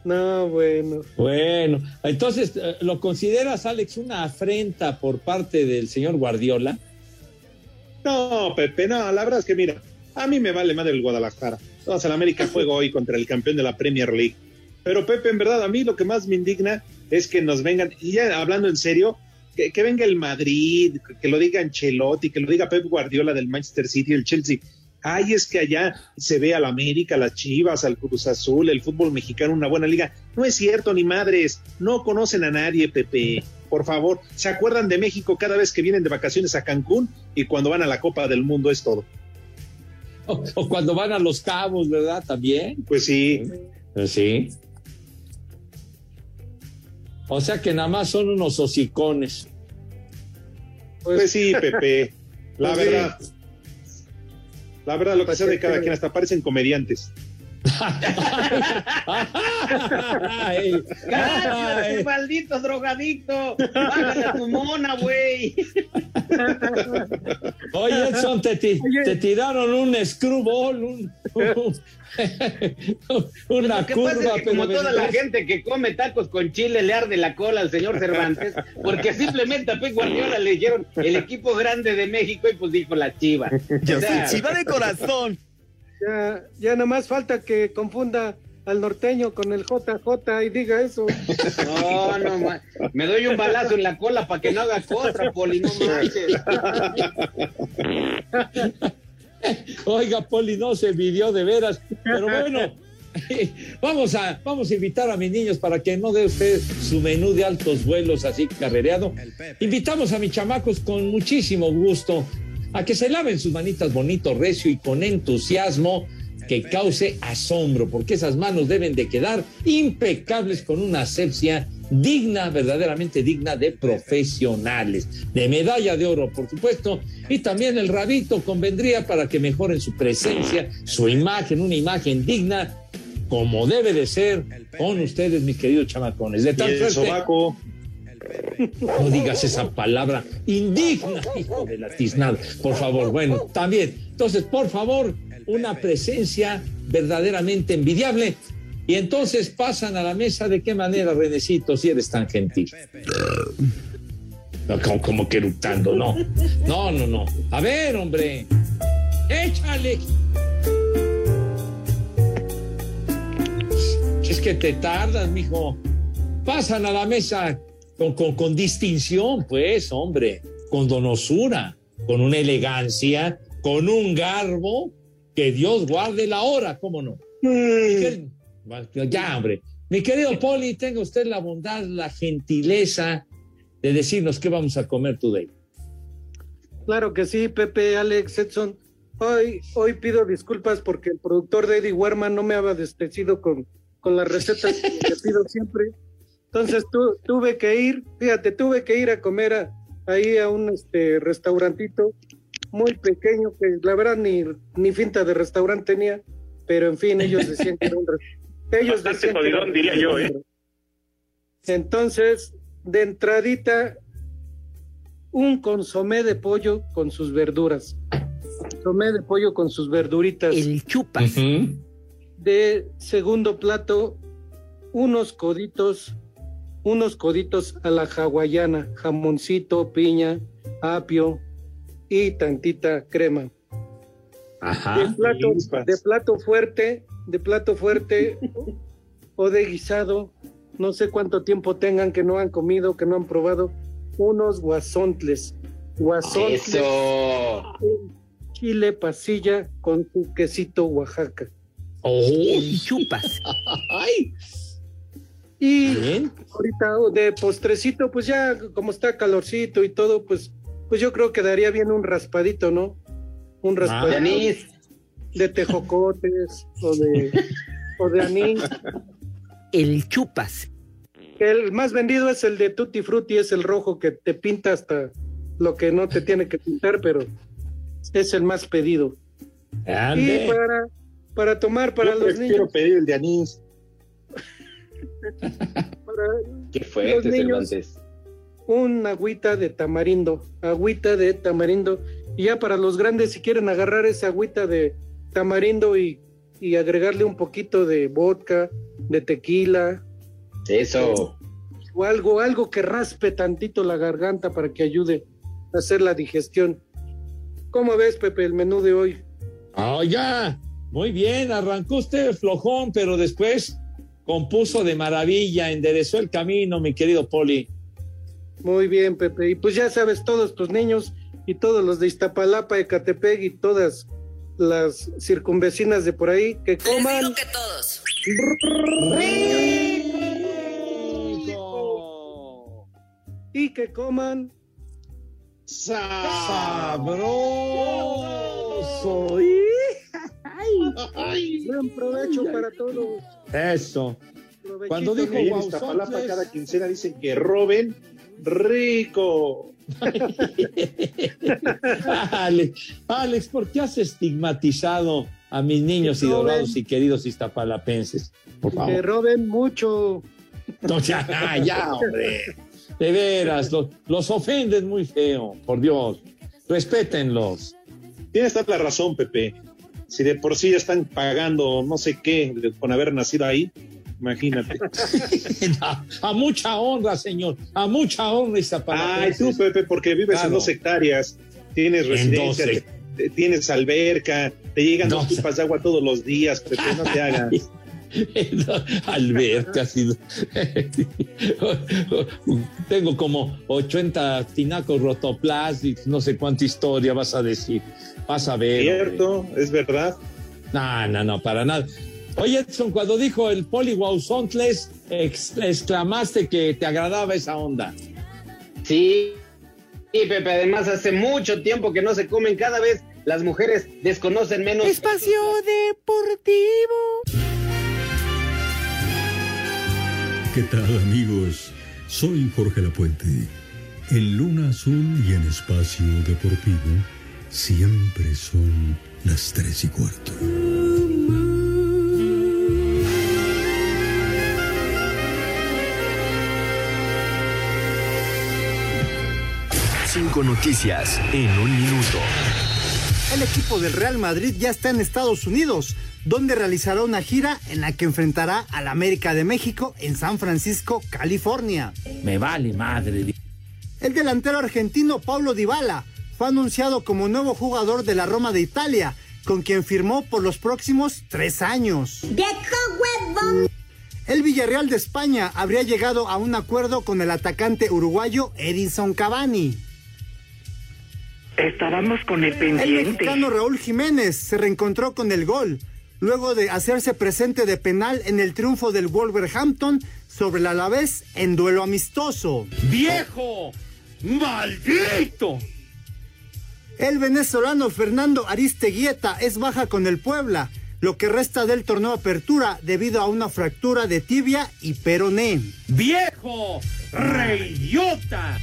[SPEAKER 7] No, bueno.
[SPEAKER 2] Bueno, entonces, eh, ¿lo consideras, Alex, una afrenta por parte del señor Guardiola?
[SPEAKER 5] No, Pepe, no, la verdad es que mira, a mí me vale madre el Guadalajara. Vamos al América juego hoy contra el campeón de la Premier League. Pero Pepe, en verdad, a mí lo que más me indigna es que nos vengan, y ya hablando en serio, que, que venga el Madrid, que lo diga Ancelotti, que lo diga Pep Guardiola del Manchester City, el Chelsea. Ay, es que allá se ve al América, las Chivas, al Cruz Azul, el fútbol mexicano, una buena liga. No es cierto, ni madres. No conocen a nadie, Pepe. Por favor, ¿se acuerdan de México cada vez que vienen de vacaciones a Cancún y cuando van a la Copa del Mundo es todo?
[SPEAKER 2] O, o cuando van a los cabos, ¿verdad? También.
[SPEAKER 5] Pues sí.
[SPEAKER 2] Pues sí. O sea que nada más son unos hocicones.
[SPEAKER 5] Pues sí, Pepe. La
[SPEAKER 7] Pues sí.
[SPEAKER 5] verdad. La verdad, lo que sea de cada quien, hasta parecen comediantes.
[SPEAKER 2] Ay,
[SPEAKER 6] Gracias,
[SPEAKER 2] ay.
[SPEAKER 6] maldito drogadicto. Bájale a tu mona, güey.
[SPEAKER 2] Oye, Edson, te, ti- te tiraron un screwball, un, un- una curva,
[SPEAKER 6] pasa es que como toda la gente que come tacos con chile le arde la cola al señor Cervantes, porque simplemente a Pep Guardiola le dijeron el equipo grande de México y pues dijo la chiva.
[SPEAKER 3] Yo
[SPEAKER 6] O sea,
[SPEAKER 3] soy chiva de corazón.
[SPEAKER 7] Ya, ya nada más falta que confunda al norteño con el JJ y diga eso.
[SPEAKER 6] No, no, ma- me doy un balazo en la cola para que no haga contra, Poli, no manches.
[SPEAKER 2] Oiga, Poli, no se vivió de veras. Pero bueno, vamos a, vamos a invitar a mis niños para que no dé usted su menú de altos vuelos así carrereado. Invitamos a mis chamacos con muchísimo gusto a que se laven sus manitas bonito, recio y con entusiasmo que cause asombro, porque esas manos deben de quedar impecables con una asepsia digna, verdaderamente digna de profesionales, de medalla de oro, por supuesto, y también el rabito convendría para que mejoren su presencia, su imagen, una imagen digna, como debe de ser con ustedes, mis queridos chamacones. De
[SPEAKER 5] Y
[SPEAKER 2] tal
[SPEAKER 5] el
[SPEAKER 2] suerte,
[SPEAKER 5] sobaco.
[SPEAKER 2] No digas esa palabra indigna, hijo de la tiznada. Por favor, bueno, también. Entonces, por favor, una presencia verdaderamente envidiable. Y entonces pasan a la mesa de qué manera, Renecito, si eres tan gentil. Como, como que eructando, no. No, no, no. A ver, hombre. Échale. Es que te tardas, mijo. Pasan a la mesa con, con, con distinción, pues, hombre, con donosura, con una elegancia, con un garbo, que Dios guarde la hora, ¿cómo no? Miguel- Ya, hombre. Mi querido Poli, tenga usted la bondad, la gentileza de decirnos qué vamos a comer today.
[SPEAKER 7] Claro que sí, Pepe, Alex, Edson. Hoy, hoy pido disculpas porque el productor de Eddie Werman no me había despecido con, con las recetas que pido siempre. Entonces tu- tuve que ir, fíjate, tuve que ir a comer a- ahí a un este, restaurantito muy pequeño que la verdad ni, ni finta de restaurante tenía, pero en fin, ellos decían que era un restaurante. Ellos decían que era
[SPEAKER 35] jodidón,
[SPEAKER 7] un
[SPEAKER 35] diría yo, ¿eh?
[SPEAKER 7] Entonces, de entradita, un consomé de pollo con sus verduras. Consomé de pollo con sus verduritas. El chupas. De segundo plato, unos coditos, unos coditos a la hawaiana, jamoncito, piña, apio y tantita crema.
[SPEAKER 2] Ajá.
[SPEAKER 7] de plato, de plato fuerte, de plato fuerte o de guisado, no sé cuánto tiempo tengan que no han comido, que no han probado, unos guasontles. Guasontles.
[SPEAKER 6] Eso.
[SPEAKER 7] Chile pasilla con su quesito Oaxaca.
[SPEAKER 2] chupas.
[SPEAKER 7] Ay. Y ahorita de postrecito, pues ya como está calorcito y todo, pues, pues yo creo que daría bien un raspadito, ¿no? Un raspadito.
[SPEAKER 6] de anís.
[SPEAKER 7] De tejocotes o de, o de anís. El chupas. El más vendido es el de Tutti Frutti, es el rojo que te pinta hasta lo que no te tiene que pintar, pero es el más pedido.
[SPEAKER 5] Ande.
[SPEAKER 7] Y para, para tomar para
[SPEAKER 5] Yo
[SPEAKER 7] los niños.
[SPEAKER 5] pedir el de anís.
[SPEAKER 6] Qué
[SPEAKER 7] Los
[SPEAKER 6] fuerte,
[SPEAKER 7] niños.
[SPEAKER 6] Cervantes.
[SPEAKER 7] un agüita de tamarindo, agüita de tamarindo. Y ya para los grandes, si quieren agarrar esa agüita de tamarindo y, y agregarle un poquito de vodka, de tequila.
[SPEAKER 6] Eso.
[SPEAKER 7] O algo, algo que raspe tantito la garganta para que ayude a hacer la digestión. ¿Cómo ves, Pepe, el menú de hoy?
[SPEAKER 2] Ah, ya. Muy bien, arrancó usted flojón, pero después compuso de maravilla, enderezó el camino, mi querido Poli.
[SPEAKER 7] Muy bien, Pepe. Y pues ya sabes, todos tus niños y todos los de Iztapalapa, Ecatepec y todas las circunvecinas de por ahí que coman.
[SPEAKER 36] que todos.
[SPEAKER 7] Y que coman.
[SPEAKER 2] Sabroso.
[SPEAKER 7] Buen provecho para todos.
[SPEAKER 2] Eso. Cuando dijo
[SPEAKER 5] en Iztapalapa
[SPEAKER 2] Sontles-
[SPEAKER 5] cada quincena dicen que roben rico.
[SPEAKER 2] Alex, Alex, ¿por qué has estigmatizado a mis niños y dorados y queridos iztapalapenses? Por
[SPEAKER 7] Que
[SPEAKER 2] favor.
[SPEAKER 7] roben mucho.
[SPEAKER 2] No, ya, ya, hombre. De veras, los, los ofenden muy feo, por Dios. Respétenlos.
[SPEAKER 5] Tienes toda la razón, Pepe. Si de por sí ya están pagando no sé qué con haber nacido ahí, imagínate.
[SPEAKER 2] a, a mucha honra, señor. A mucha honra,
[SPEAKER 5] Ay,
[SPEAKER 2] Iztapalapenses.
[SPEAKER 5] tú, Pepe, porque vives en dos hectáreas, tienes
[SPEAKER 2] En
[SPEAKER 5] residencia,
[SPEAKER 2] doce.
[SPEAKER 5] te- te- tienes alberca, te llegan dos pipas de agua todos los días, Pepe, no te hagas.
[SPEAKER 2] Alberca, sí. Tengo como 80 tinacos rotoplásticos, no sé cuánta historia vas a decir. Vas a ver.
[SPEAKER 5] Cierto, es verdad.
[SPEAKER 2] No, no, no, para nada. Oye, Edson, cuando dijo el Poli ex- exclamaste que te agradaba esa onda.
[SPEAKER 6] Sí, y Pepe, además hace mucho tiempo que no se comen, cada vez las mujeres desconocen menos.
[SPEAKER 37] Espacio Deportivo.
[SPEAKER 38] ¿Qué tal amigos? Soy Jorge Lapuente. En Luna Azul y en Espacio Deportivo siempre son las tres y cuarto.
[SPEAKER 39] Cinco noticias en un minuto.
[SPEAKER 40] El equipo del Real Madrid ya está en Estados Unidos, donde realizará una gira en la que enfrentará al América de México en San Francisco, California.
[SPEAKER 9] Me vale madre.
[SPEAKER 40] El delantero argentino Paulo Dybala fue anunciado como nuevo jugador de la Roma de Italia, con quien firmó por los próximos tres años. El Villarreal de España habría llegado a un acuerdo con el atacante uruguayo Edinson Cavani.
[SPEAKER 37] Estábamos con el
[SPEAKER 40] El
[SPEAKER 37] pendiente.
[SPEAKER 40] mexicano Raúl Jiménez se reencontró con el gol, luego de hacerse presente de penal en el triunfo del Wolverhampton sobre el Alavés en duelo amistoso.
[SPEAKER 9] ¡Viejo! ¡Maldito!
[SPEAKER 40] El venezolano Fernando Aristeguieta es baja con el Puebla, lo que resta del torneo Apertura debido a una fractura de tibia y peroné.
[SPEAKER 9] ¡Viejo! ¡Reyota!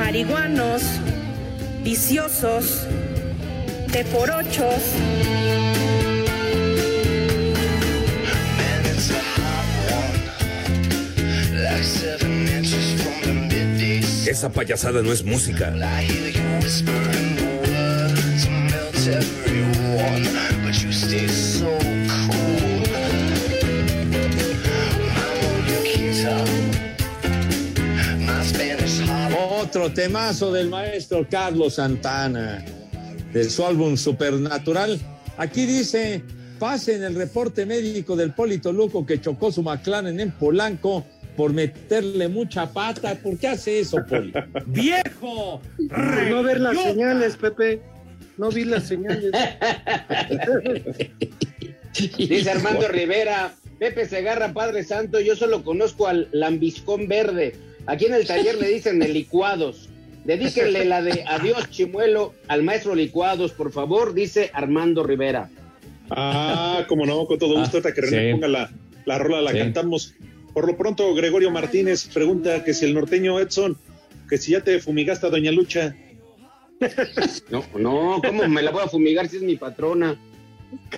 [SPEAKER 35] Marihuanos, viciosos, teporochos.
[SPEAKER 3] Esa payasada no es música.
[SPEAKER 2] Otro temazo del maestro Carlos Santana, de su álbum Supernatural. Aquí dice, pasen el reporte médico del Polito Luco que chocó su McLaren en Polanco por meterle mucha pata. ¿Por qué hace eso, Poli?
[SPEAKER 9] ¡Viejo!
[SPEAKER 7] Por no ver las señales, Pepe. No vi las señales.
[SPEAKER 6] Dice Armando Rivera, Pepe Segarra, Padre Santo, yo solo conozco al lambiscón verde. Aquí en el taller le dicen el licuados. Dedíquenle la de adiós chimuelo al maestro licuados, por favor, dice Armando Rivera.
[SPEAKER 5] Ah, como no, con todo gusto, hasta que René
[SPEAKER 6] sí.
[SPEAKER 5] ponga la, la rola, la
[SPEAKER 6] Sí.
[SPEAKER 5] cantamos. Por lo pronto, Gregorio Martínez pregunta que si el norteño Edson, que si ya te fumigaste a Doña Lucha.
[SPEAKER 6] No, no, ¿cómo me la voy a fumigar si es mi patrona?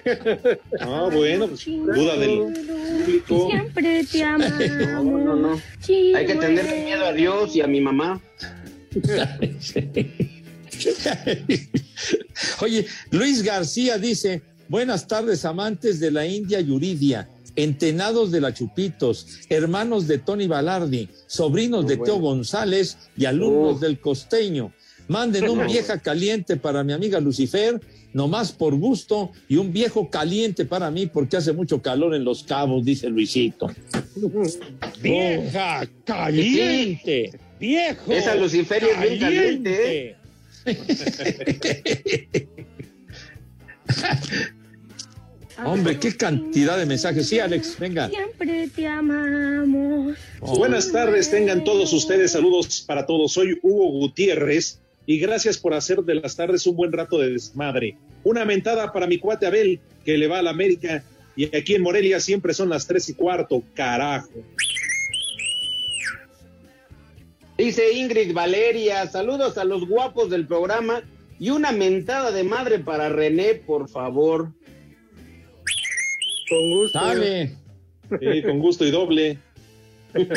[SPEAKER 5] Ah, bueno, pues, duda del público.
[SPEAKER 35] Siempre te amamos.
[SPEAKER 6] No, no, no. Hay que tenerle miedo a Dios y a mi mamá.
[SPEAKER 2] Oye, Luis García dice, buenas tardes amantes de la India Yuridia, entenados de la Chupitos, hermanos de Tony Balardi, sobrinos de Teo González y alumnos del Costeño. Manden un vieja caliente para mi amiga Lucifer, nomás por gusto, y un viejo caliente para mí porque hace mucho calor en Los Cabos, dice Luisito. Vieja caliente, viejo.
[SPEAKER 6] Esa Lucifer es bien caliente, ¿eh?
[SPEAKER 2] Hombre, qué cantidad de mensajes. Sí, Alex, venga.
[SPEAKER 35] Siempre te amamos.
[SPEAKER 5] Buenas tardes, tengan todos ustedes saludos para todos. Soy Hugo Gutiérrez y gracias por hacer de las tardes un buen rato de desmadre. Una mentada para mi cuate Abel, que le va a la América, y aquí en Morelia siempre son las tres y cuarto, carajo.
[SPEAKER 6] Dice Ingrid Valeria, saludos a los guapos del programa y una mentada de madre para René, por favor.
[SPEAKER 7] Con gusto.
[SPEAKER 2] Dale.
[SPEAKER 5] Sí, con gusto y doble.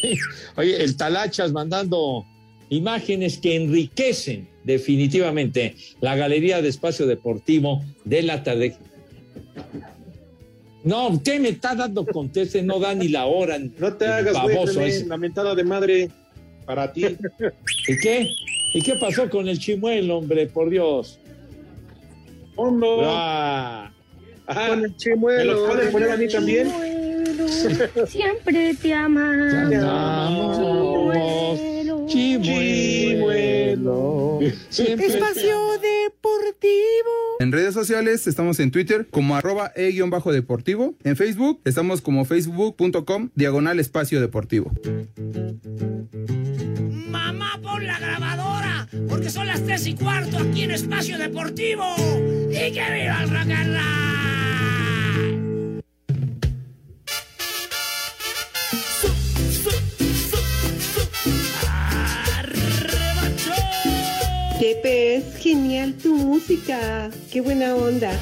[SPEAKER 2] Sí. Oye, el Talachas mandando imágenes que enriquecen definitivamente la galería de espacio deportivo de la tarde. No, ¿qué me está dando conteste? No da ni la hora.
[SPEAKER 5] No te hagas, güey,
[SPEAKER 2] baboso
[SPEAKER 5] René,
[SPEAKER 2] ese.
[SPEAKER 5] la mentada de madre para ti.
[SPEAKER 2] ¿Y qué? ¿Y qué pasó con el chimuelo, hombre? Por Dios.
[SPEAKER 5] Hondo.
[SPEAKER 2] Ah.
[SPEAKER 5] Ajá.
[SPEAKER 7] Con el chimuelo.
[SPEAKER 5] ¿Me los pueden poner a mí también?
[SPEAKER 35] Siempre te amamos.
[SPEAKER 2] Amamos, chimuelo.
[SPEAKER 37] Espacio Deportivo.
[SPEAKER 36] En redes sociales estamos en Twitter como arroba e-deportivo. En Facebook estamos como facebook.com diagonal espacio deportivo.
[SPEAKER 37] Mamá, pon la grabadora, porque son las tres y cuarto aquí en Espacio Deportivo. ¡Y que viva el rock
[SPEAKER 39] Pepe, es genial tu música. Qué buena onda.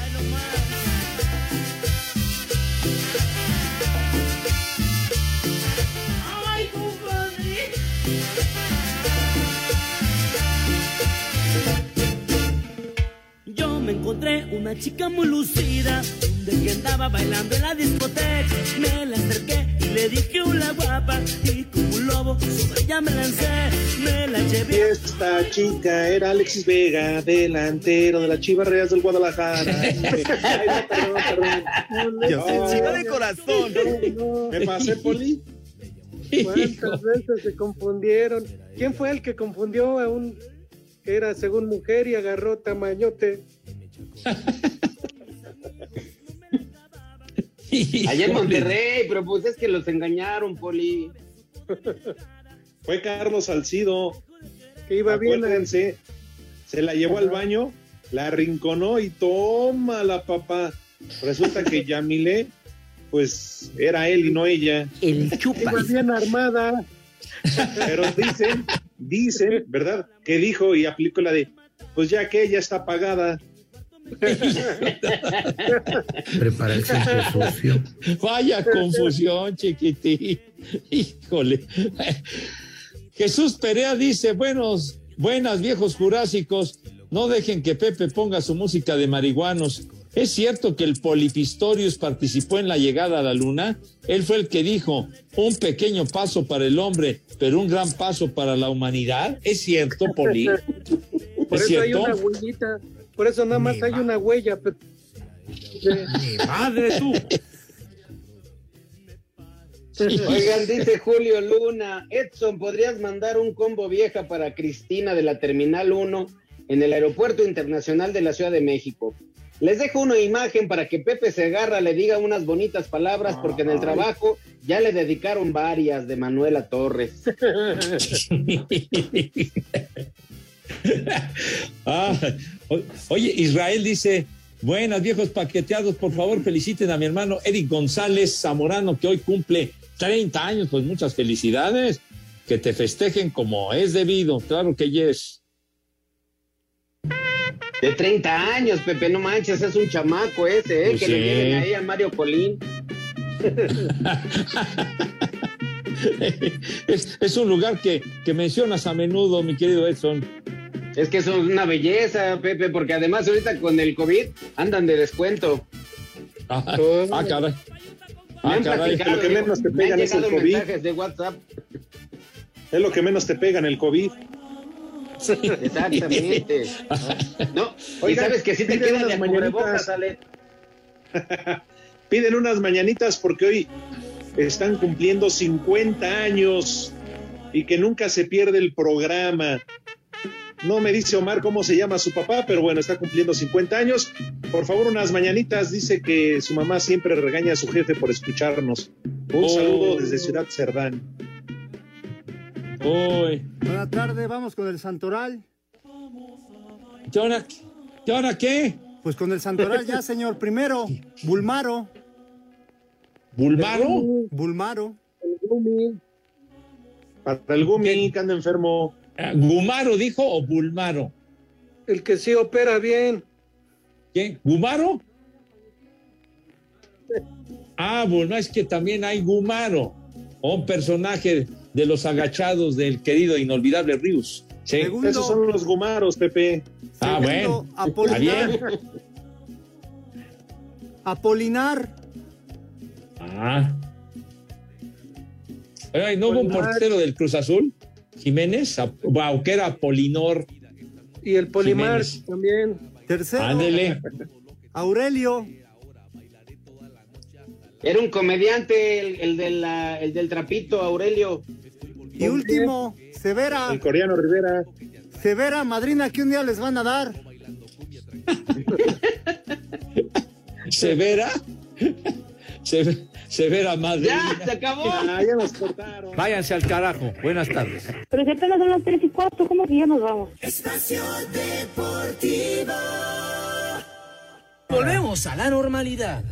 [SPEAKER 37] Yo me encontré una chica muy lucida de que andaba bailando en la discoteca. Me la acerqué y le dije una guapa y como un lobo sobre ella me lancé, me la llevé.
[SPEAKER 5] Esta chica era Alexis Vega, delantero de las Chivarreas del Guadalajara. Ay, no, perdón, perdón.
[SPEAKER 9] Yo soy chica de corazón.
[SPEAKER 5] ¿Me pasé, Poli?
[SPEAKER 7] ¿Cuántas veces se confundieron? ¿Quién fue el que confundió a un que era según mujer y agarró tamañote?
[SPEAKER 6] Allá en Monterrey, pero pues es que los engañaron, Poli.
[SPEAKER 5] Fue Carlos Salcido.
[SPEAKER 7] Que iba bien.
[SPEAKER 5] Acuérdense, se la llevó al baño, la arrinconó y toma la papá. Resulta que Yamile, pues era él y no ella.
[SPEAKER 9] El
[SPEAKER 7] Iba bien armada.
[SPEAKER 5] Pero dicen, dicen, ¿verdad? Que dijo y aplicó la de, pues ya que ella está pagada.
[SPEAKER 9] Prepara el centro sucio.
[SPEAKER 2] Vaya confusión, chiquitín. Híjole. Jesús Perea dice, buenos, buenas viejos jurásicos, no dejen que Pepe ponga su música de marihuanos. ¿Es cierto que el Polipistorius participó en la llegada a la luna? Él fue el que dijo, un pequeño paso para el hombre, pero un gran paso para la humanidad. ¿Es cierto, Poli?
[SPEAKER 7] Por
[SPEAKER 2] ¿Es
[SPEAKER 7] eso hay
[SPEAKER 2] cierto?
[SPEAKER 7] una huellita. Por eso nada más hay una huella. pe-
[SPEAKER 9] Mi madre, tú.
[SPEAKER 6] Oigan, dice Julio Luna, Edson, ¿podrías mandar un combo vieja para Cristina de la Terminal 1 en el Aeropuerto Internacional de la Ciudad de México? Les dejo una imagen para que Pepe Segarra le diga unas bonitas palabras porque en el trabajo ya le dedicaron varias de Manuela Torres.
[SPEAKER 2] Ah, oye, Israel dice, buenas viejos paqueteados, por favor feliciten a mi hermano Eric González Zamorano, que hoy cumple 30 años, pues muchas felicidades, que te festejen como es debido, claro que yes.
[SPEAKER 6] De 30 años, Pepe, no manches, es un chamaco ese, ¿eh?
[SPEAKER 2] Pues
[SPEAKER 6] que le
[SPEAKER 2] sí.
[SPEAKER 6] lleven ahí a Mario Colín.
[SPEAKER 2] es, es un lugar que, que mencionas a menudo, mi querido Edson.
[SPEAKER 6] Es que eso es una belleza, Pepe, porque además ahorita con el COVID andan de descuento.
[SPEAKER 2] Ah, ah, caray.
[SPEAKER 6] Me
[SPEAKER 2] Ah, caray.
[SPEAKER 6] platicado,
[SPEAKER 5] Lo que menos te
[SPEAKER 6] me
[SPEAKER 5] pegan es el COVID.
[SPEAKER 6] de WhatsApp.
[SPEAKER 5] Es lo que menos te pega en el COVID.
[SPEAKER 6] Exactamente. No, y
[SPEAKER 5] Oigan,
[SPEAKER 6] sabes que sí te quedan de
[SPEAKER 5] mañanitas.
[SPEAKER 6] Ale.
[SPEAKER 5] Piden unas mañanitas porque hoy están cumpliendo 50 años y que nunca se pierde el programa. No me dice Omar cómo se llama su papá, pero bueno, está cumpliendo 50 años. Por favor, unas mañanitas. Dice que su mamá siempre regaña a su jefe por escucharnos. Un
[SPEAKER 2] Oh.
[SPEAKER 5] saludo desde Ciudad Cerdán.
[SPEAKER 2] Uy,
[SPEAKER 40] Buenas tardes, vamos con el Santoral.
[SPEAKER 2] ¿qué hora, qué hora qué?
[SPEAKER 40] Pues con el Santoral ya, señor. Primero, Bulmaro.
[SPEAKER 2] ¿Bulmaro?
[SPEAKER 40] Bulmaro.
[SPEAKER 5] Para el Gumi, que anda enfermo.
[SPEAKER 2] Ah, ¿Gumaro dijo o Bulmaro?
[SPEAKER 7] El que sí opera bien.
[SPEAKER 2] ¿Qué? ¿Gumaro? Ah, bueno, es que también hay Gumaro, un personaje de los agachados del querido e inolvidable Rius. Sí.
[SPEAKER 40] Segundo,
[SPEAKER 5] Esos son los Gumaros, Pepe.
[SPEAKER 2] Ah, bueno. Está bien.
[SPEAKER 40] Apolinar. Apolinar.
[SPEAKER 2] Ah. Oye, ¿no hubo un portero del Cruz Azul? Jiménez, Ap- wow, que era Polinor.
[SPEAKER 7] Y el Polimar
[SPEAKER 2] Jiménez.
[SPEAKER 7] también.
[SPEAKER 40] Tercero,
[SPEAKER 2] Ándele.
[SPEAKER 40] Aurelio.
[SPEAKER 6] Era un comediante, el, el de la- el del trapito, Aurelio.
[SPEAKER 40] Y último, Severa.
[SPEAKER 5] El coreano Rivera.
[SPEAKER 40] Severa, madrina, que un día les van a dar.
[SPEAKER 2] Severa. Se- Severa madre.
[SPEAKER 6] ¡Ya, se acabó!
[SPEAKER 5] Ah, ya nos cortaron.
[SPEAKER 9] Váyanse al carajo. Buenas tardes.
[SPEAKER 35] Pero si apenas son las 3 y cuarto, ¿cómo que ya nos vamos?
[SPEAKER 37] Espacio Deportivo. Volvemos a la normalidad.